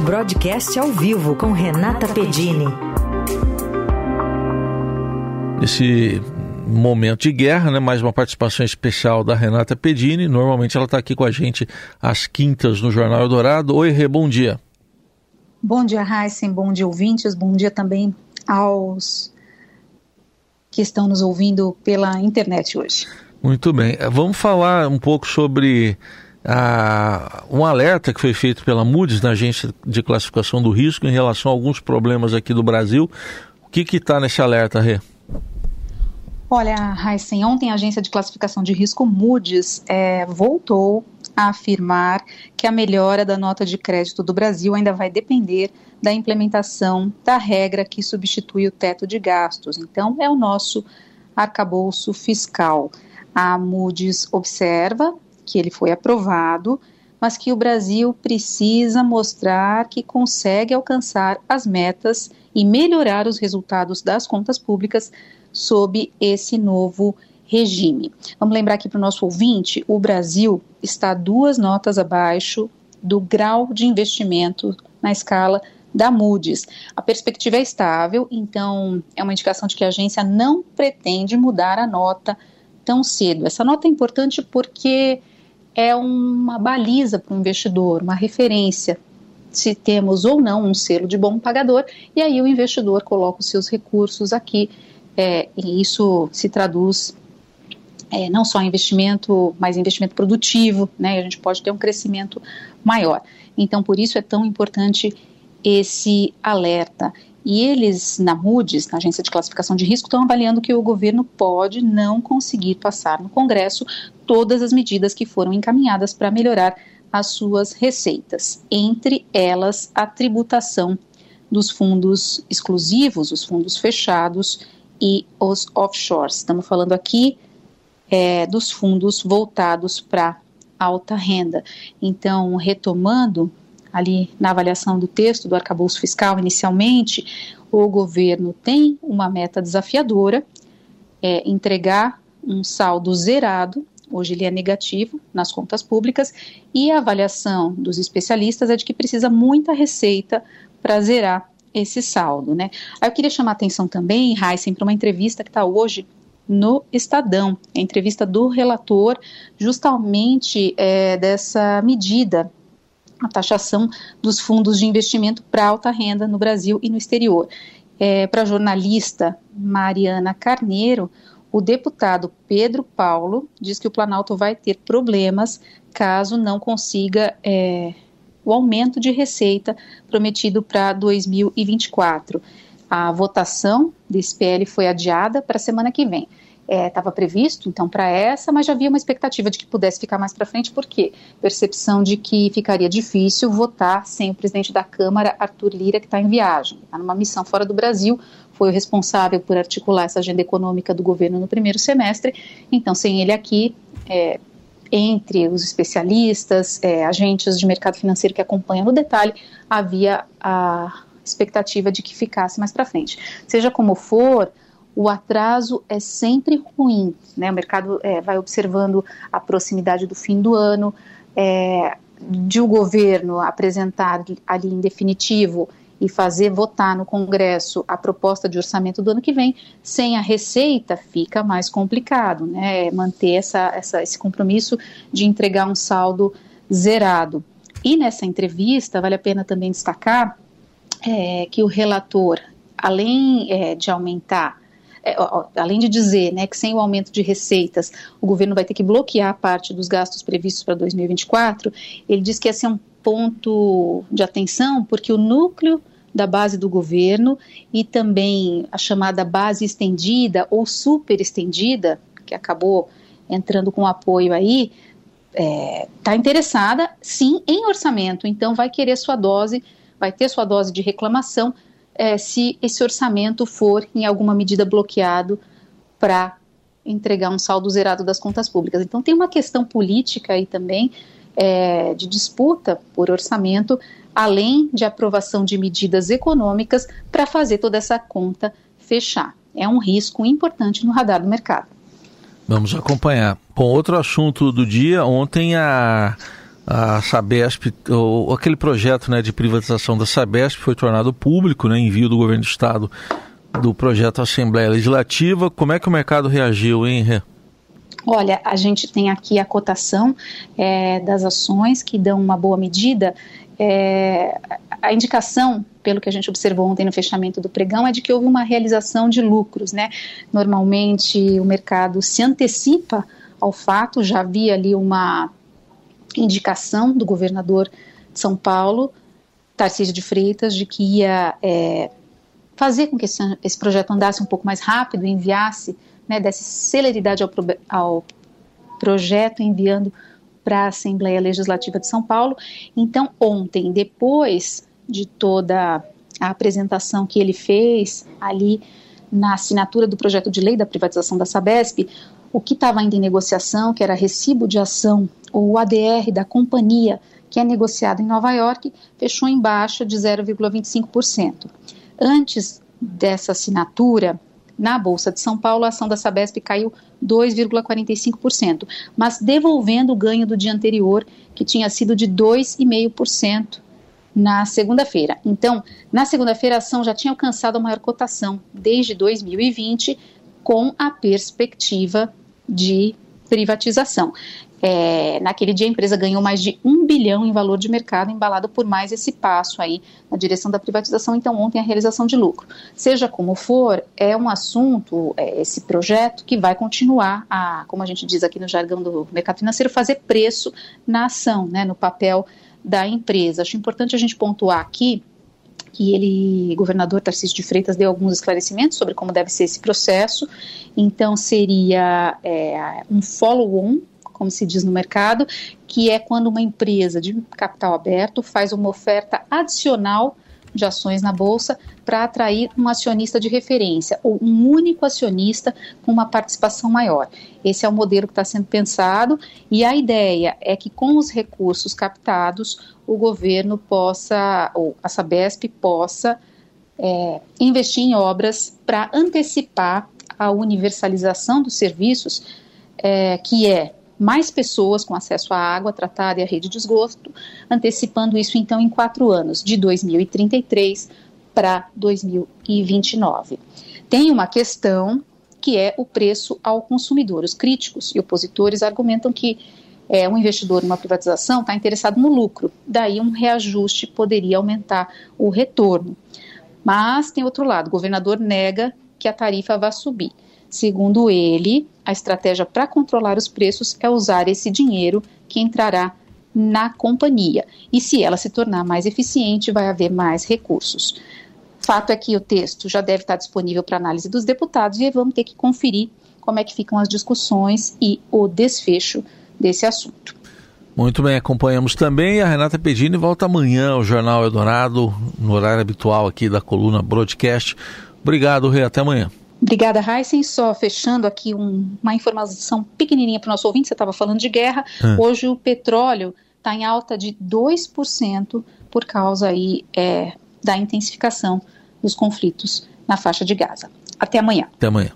Broadcast ao vivo com Renata Pedini. Esse momento de guerra, né? Mais uma participação especial da Renata Pedini. Normalmente ela está aqui com a gente às quintas no Jornal Eldorado. Oi, Rê, bom dia. Bom dia, Heisen. Bom dia, ouvintes. Bom dia também aos que estão nos ouvindo pela internet hoje. Muito bem. Vamos falar um pouco sobre ah, um alerta que foi feito pela Moody's, na agência de classificação do risco, em relação a alguns problemas aqui do Brasil. O que está nesse alerta, Rê? Olha, Heisen, ontem a agência de classificação de risco Moody's é, voltou a afirmar que a melhora da nota de crédito do Brasil ainda vai depender da implementação da regra que substitui o teto de gastos. Então, é o nosso arcabouço fiscal. A Moody's observa que ele foi aprovado, mas que o Brasil precisa mostrar que consegue alcançar as metas e melhorar os resultados das contas públicas sob esse novo regime. Vamos lembrar aqui para o nosso ouvinte: o Brasil está duas notas abaixo do grau de investimento na escala da Moody's. A perspectiva é estável, então é uma indicação de que a agência não pretende mudar a nota tão cedo. Essa nota é importante porque é uma baliza para o investidor, uma referência se temos ou não um selo de bom pagador, e aí o investidor coloca os seus recursos aqui, é, e isso se traduz é, não só investimento, mas investimento produtivo, né? A gente pode ter um crescimento maior. Então, por isso é tão importante esse alerta. E eles, na Moody's, na Agência de Classificação de Risco, estão avaliando que o governo pode não conseguir passar no Congresso todas as medidas que foram encaminhadas para melhorar as suas receitas, entre elas a tributação dos fundos exclusivos, os fundos fechados e os offshores. Estamos falando aqui é, dos fundos voltados para alta renda. Então, retomando ali na avaliação do texto do arcabouço fiscal inicialmente, o governo tem uma meta desafiadora, é entregar um saldo zerado, hoje ele é negativo nas contas públicas, e a avaliação dos especialistas é de que precisa muita receita para zerar esse saldo, né? Aí eu queria chamar a atenção também, Heisen, para uma entrevista que está hoje no Estadão, a entrevista do relator justamente é, dessa medida a taxação dos fundos de investimento para alta renda no Brasil e no exterior. É, para a jornalista Mariana Carneiro, o deputado Pedro Paulo diz que o Planalto vai ter problemas caso não consiga é, o aumento de receita prometido para 2024. A votação desse PL foi adiada para a semana que vem estava é, previsto, então, para essa, mas já havia uma expectativa de que pudesse ficar mais para frente, por quê? Percepção de que ficaria difícil votar sem o presidente da Câmara, Arthur Lira, que está em viagem, está numa missão fora do Brasil, foi o responsável por articular essa agenda econômica do governo no primeiro semestre, então, sem ele aqui, é, entre os especialistas, é, agentes de mercado financeiro que acompanham no detalhe, havia a expectativa de que ficasse mais para frente. Seja como for, o atraso é sempre ruim, né? O mercado é, vai observando a proximidade do fim do ano, é, de o governo apresentar ali em definitivo e fazer votar no Congresso a proposta de orçamento do ano que vem, sem a receita fica mais complicado, né? Manter essa, essa, esse compromisso de entregar um saldo zerado. E nessa entrevista, vale a pena também destacar é, que o relator, além é, de aumentar é, além de dizer né, que sem o aumento de receitas o governo vai ter que bloquear parte dos gastos previstos para 2024, ele diz que esse é um ponto de atenção, porque o núcleo da base do governo e também a chamada base estendida ou super estendida, que acabou entrando com apoio aí, está é, tá interessada sim em orçamento, então vai querer sua dose, vai ter sua dose de reclamação é, se esse orçamento for, em alguma medida, bloqueado para entregar um saldo zerado das contas públicas. Então, tem uma questão política aí também é, de disputa por orçamento, além de aprovação de medidas econômicas para fazer toda essa conta fechar. É um risco importante no radar do mercado. Vamos acompanhar. Com outro assunto do dia, ontem a a Sabesp, ou, aquele projeto né, de privatização da Sabesp foi tornado público, né, envio do governo do estado do projeto à Assembleia Legislativa. Como é que o mercado reagiu, hein, Rê? Olha, a gente tem aqui a cotação é, das ações que dão uma boa medida. É, a indicação, pelo que a gente observou ontem no fechamento do pregão, é de que houve uma realização de lucros, né? Normalmente o mercado se antecipa ao fato, já havia ali uma indicação do governador de São Paulo, Tarcísio de Freitas, de que ia é, fazer com que esse, esse, projeto andasse um pouco mais rápido, enviasse, né, desse celeridade ao, ao projeto, enviando para a Assembleia Legislativa de São Paulo. Então, ontem, depois de toda a apresentação que ele fez ali na assinatura do projeto de lei da privatização da Sabesp, o que estava ainda em negociação, que era recibo de ação ou o ADR da companhia, que é negociado em Nova York, fechou em baixa de 0,25%. Antes dessa assinatura, na Bolsa de São Paulo, a ação da Sabesp caiu 2,45%, mas devolvendo o ganho do dia anterior, que tinha sido de 2,5% na segunda-feira. Então, na segunda-feira, a ação já tinha alcançado a maior cotação desde 2020, com a perspectiva de privatização. É, naquele dia a empresa ganhou mais de um bilhão em valor de mercado, embalado por mais esse passo aí na direção da privatização. Então, ontem a realização de lucro. Seja como for, é um assunto, é, esse projeto que vai continuar a, como a gente diz aqui no jargão do mercado financeiro, fazer preço na ação, né, no papel da empresa. Acho importante a gente pontuar aqui que ele, governador Tarcísio de Freitas, deu alguns esclarecimentos sobre como deve ser esse processo. Então, seria é, um follow-on como se diz no mercado, que é quando uma empresa de capital aberto faz uma oferta adicional de ações na bolsa para atrair um acionista de referência ou um único acionista com uma participação maior. Esse é o modelo que está sendo pensado e a ideia é que com os recursos captados o governo possa, ou a Sabesp possa é, investir em obras para antecipar a universalização dos serviços, é, que é mais pessoas com acesso à água tratada e à rede de esgoto, antecipando isso então em quatro anos, de 2033 para 2029. Tem uma questão que é o preço ao consumidor. Os críticos e opositores argumentam que é, um investidor numa privatização está interessado no lucro, daí um reajuste poderia aumentar o retorno. Mas tem outro lado, o governador nega que a tarifa vá subir. Segundo ele, a estratégia para controlar os preços é usar esse dinheiro que entrará na companhia. E se ela se tornar mais eficiente, vai haver mais recursos. Fato é que o texto já deve estar disponível para análise dos deputados e vamos ter que conferir como é que ficam as discussões e o desfecho desse assunto. Muito bem, acompanhamos também. A Renata Pedini volta amanhã ao Jornal Eldorado, no horário habitual aqui da coluna Broadcast. Obrigado, Rei. Até amanhã. Obrigada, Heisen. Só fechando aqui um, uma informação pequenininha para o nosso ouvinte, você estava falando de guerra. É. Hoje o petróleo está em alta de 2% por causa aí, é, da intensificação dos conflitos na faixa de Gaza. Até amanhã. Até amanhã.